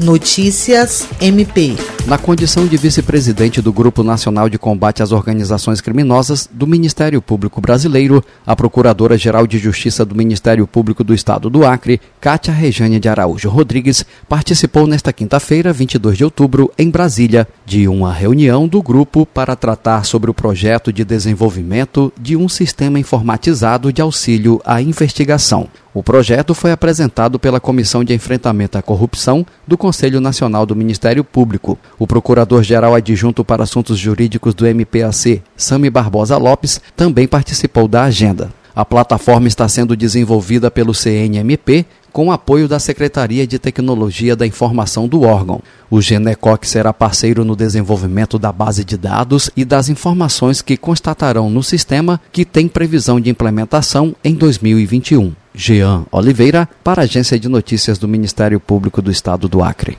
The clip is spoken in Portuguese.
Notícias MP. Na condição de vice-presidente do Grupo Nacional de Combate às Organizações Criminosas do Ministério Público Brasileiro, a Procuradora-Geral de Justiça do Ministério Público do Estado do Acre, Cátia Rejane de Araújo Rodrigues, participou nesta quinta-feira, 22 de outubro, em Brasília, de uma reunião do grupo para tratar sobre o projeto de desenvolvimento de um sistema informatizado de auxílio à investigação. O projeto foi apresentado pela Comissão de Enfrentamento à Corrupção do Conselho Nacional do Ministério Público. O Procurador-Geral Adjunto para Assuntos Jurídicos do MPAC, Sami Barbosa Lopes, também participou da agenda. A plataforma está sendo desenvolvida pelo CNMP com apoio da Secretaria de Tecnologia da Informação do órgão. O Genecoc será parceiro no desenvolvimento da base de dados e das informações que constatarão no sistema, que tem previsão de implementação em 2021. Jean Oliveira, para a Agência de Notícias do Ministério Público do Estado do Acre.